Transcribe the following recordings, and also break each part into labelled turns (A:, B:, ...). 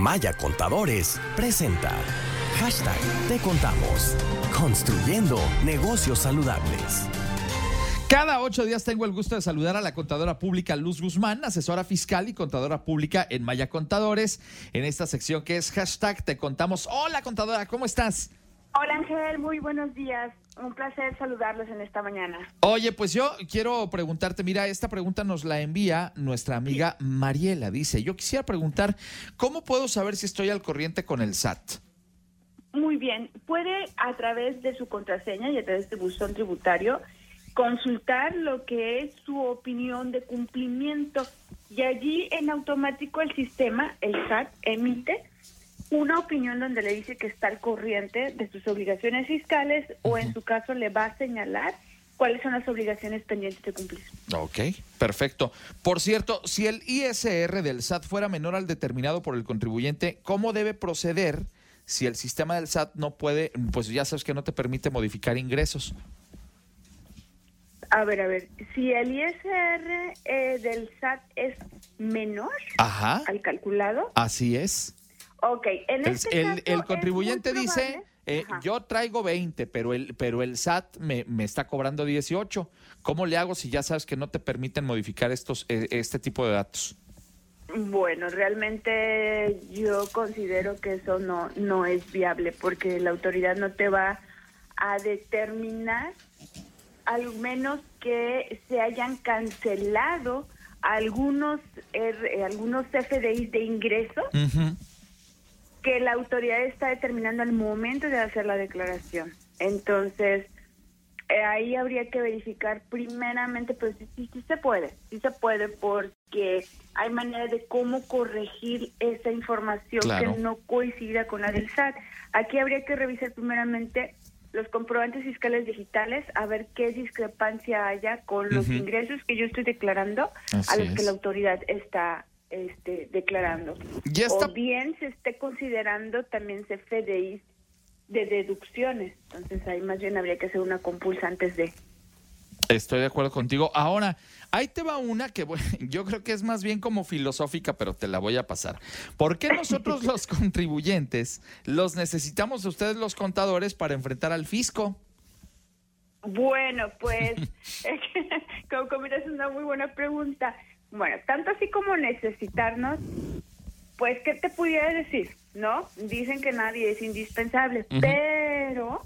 A: Maya Contadores presenta Hashtag Te Contamos. Construyendo negocios saludables.
B: Cada ocho días tengo el gusto de saludar a la contadora pública Luz Guzmán, asesora fiscal y contadora pública en Maya Contadores, en esta sección que es hashtag Te Contamos. Hola contadora, ¿cómo estás?
C: Hola Ángel, muy buenos días. Un placer saludarlos en esta mañana.
B: Oye, pues yo quiero preguntarte, mira, esta pregunta nos la envía nuestra amiga Mariela. Dice, yo quisiera preguntar, ¿cómo puedo saber si estoy al corriente con el SAT?
C: Muy bien, puede a través de su contraseña y a través de buzón tributario consultar lo que es su opinión de cumplimiento y allí en automático el sistema, el SAT, emite una opinión donde le dice que está al corriente de sus obligaciones fiscales o en su caso le va a señalar cuáles son las obligaciones pendientes de cumplir.
B: Ok, perfecto. Por cierto, si el ISR del SAT fuera menor al determinado por el contribuyente, ¿cómo debe proceder si el sistema del SAT no puede, pues ya sabes que no te permite modificar ingresos?
C: A ver, a ver, si el ISR eh, del SAT es menor
B: Ajá.
C: al calculado,
B: Así es.
C: Ok, en
B: El,
C: este
B: el-
C: caso
B: el contribuyente dice, eh, yo traigo 20, pero el, pero el SAT me, me está cobrando 18. ¿Cómo le hago si ya sabes que no te permiten modificar estos, eh, este tipo de datos?
C: Bueno, realmente yo considero que eso no, no es viable porque la autoridad no te va a determinar al menos que se hayan cancelado algunos R- algunos FDIs de ingreso
B: Ujú.
C: Que la autoridad está determinando al momento de hacer la declaración. Entonces, eh, ahí habría que verificar primeramente, pero sí, sí, sí se puede, sí se puede porque hay manera de cómo corregir esa información
B: Claro.
C: que no coincida con la del SAT. Aquí habría que revisar primeramente los comprobantes fiscales digitales, a ver qué discrepancia haya con los ingresos que yo estoy declarando a los que la autoridad está este, declarando
B: Ya está.
C: o bien se esté considerando también CFDIs de deducciones. Entonces ahí más bien habría que hacer una compulsa antes de.
B: Estoy de acuerdo contigo. Ahora, ahí te va una que bueno, yo creo que es más bien como filosófica, pero te la voy a pasar. ¿Por qué nosotros los contribuyentes los necesitamos a ustedes los contadores para enfrentar al fisco?
C: Bueno, pues, como, como es una muy buena pregunta. Bueno, tanto así como necesitarnos, pues, ¿qué te pudiera decir? ¿No? Dicen que nadie es indispensable, pero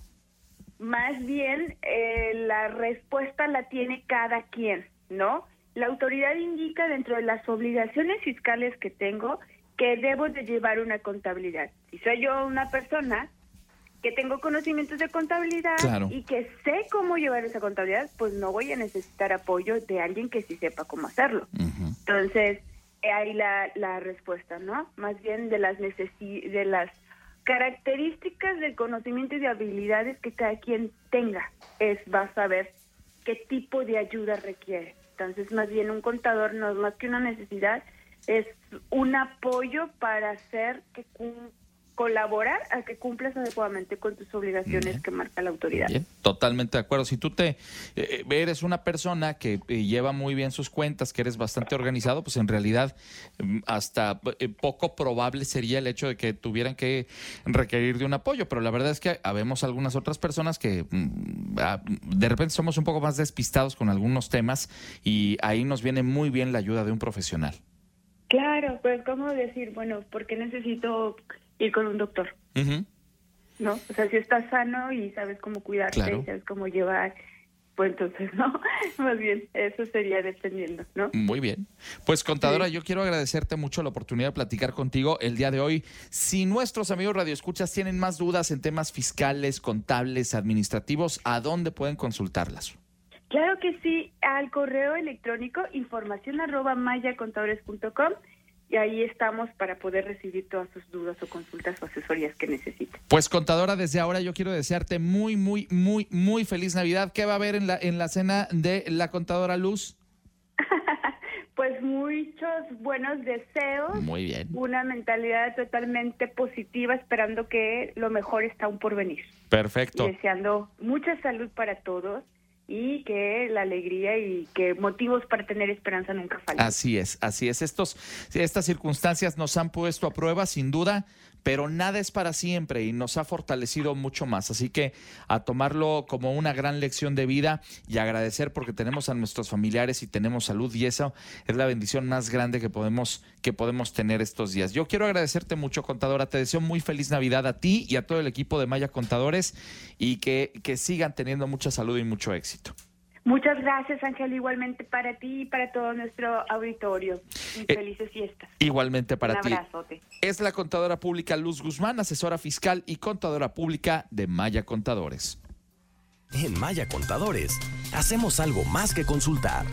C: más bien eh, la respuesta la tiene cada quien, ¿no? La autoridad indica dentro de las obligaciones fiscales que tengo que debo de llevar una contabilidad. Si soy yo una persona que tengo conocimientos de contabilidad
B: Claro.
C: y que sé cómo llevar esa contabilidad, pues no voy a necesitar apoyo de alguien que sí sepa cómo hacerlo.
B: Ujú.
C: Entonces, eh, ahí la, la respuesta, ¿no? Más bien de las necesi de las características del conocimiento y de habilidades que cada quien tenga, es va a saber qué tipo de ayuda requiere. Entonces, más bien un contador no es más que una necesidad, es un apoyo para hacer que cum- colaborar a que cumplas adecuadamente con tus obligaciones
B: Bien.
C: que marca la autoridad.
B: Bien, totalmente de acuerdo. Si tú te eh, eres una persona que eh, lleva muy bien sus cuentas, que eres bastante organizado, pues en realidad mm, hasta eh, poco probable sería el hecho de que tuvieran que requerir de un apoyo. Pero la verdad es que habemos algunas otras personas que mm, ah, de repente somos un poco más despistados con algunos temas y ahí nos viene muy bien la ayuda de un profesional.
C: Claro, pues cómo decir, bueno, ¿por qué necesito ir con un doctor?
B: Ujú.
C: ¿No? O sea, si estás sano y sabes cómo cuidarte
B: Claro.
C: y sabes cómo llevar, pues entonces, ¿no? Más bien, eso sería dependiendo, ¿no?
B: Muy bien. Pues contadora,
C: Sí.
B: yo quiero agradecerte mucho la oportunidad de platicar contigo el día de hoy. Si nuestros amigos radioescuchas tienen más dudas en temas fiscales, contables, administrativos, ¿a dónde pueden consultarlas?
C: Claro que sí, al correo electrónico información arroba mayacontadores.com y ahí estamos para poder recibir todas sus dudas o consultas o asesorías que necesiten.
B: Pues contadora, desde ahora yo quiero desearte muy, muy, muy, muy feliz Navidad. ¿Qué va a haber en la, en la cena de la contadora Luz?
C: Pues muchos buenos deseos,
B: Muy bien.
C: una mentalidad totalmente positiva, esperando que lo mejor está aún por venir. y
B: Perfecto.
C: deseando mucha salud para todos y que la alegría y que motivos para tener esperanza nunca faltan.
B: Así es, así es. Estos, estas circunstancias nos han puesto a prueba, sin duda, pero nada es para siempre y nos ha fortalecido mucho más. Así que a tomarlo como una gran lección de vida y agradecer porque tenemos a nuestros familiares y tenemos salud y eso es la bendición más grande que podemos, que podemos tener estos días. Yo quiero agradecerte mucho, contadora. Te deseo muy feliz Navidad a ti y a todo el equipo de Maya Contadores y que, que sigan teniendo mucha salud y mucho éxito.
C: Muchas gracias, Ángel, igualmente para ti y para todo nuestro auditorio. Eh, felices fiestas.
B: Igualmente para
C: ti. Un abrazote.
B: Es la contadora pública Luz Guzmán, asesora fiscal y contadora pública de Maya Contadores.
A: En Maya Contadores, hacemos algo más que consultar.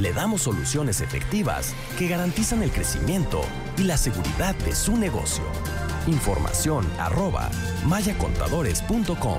A: Le damos soluciones efectivas que garantizan el crecimiento y la seguridad de su negocio. Información arroba mayacontadores.com.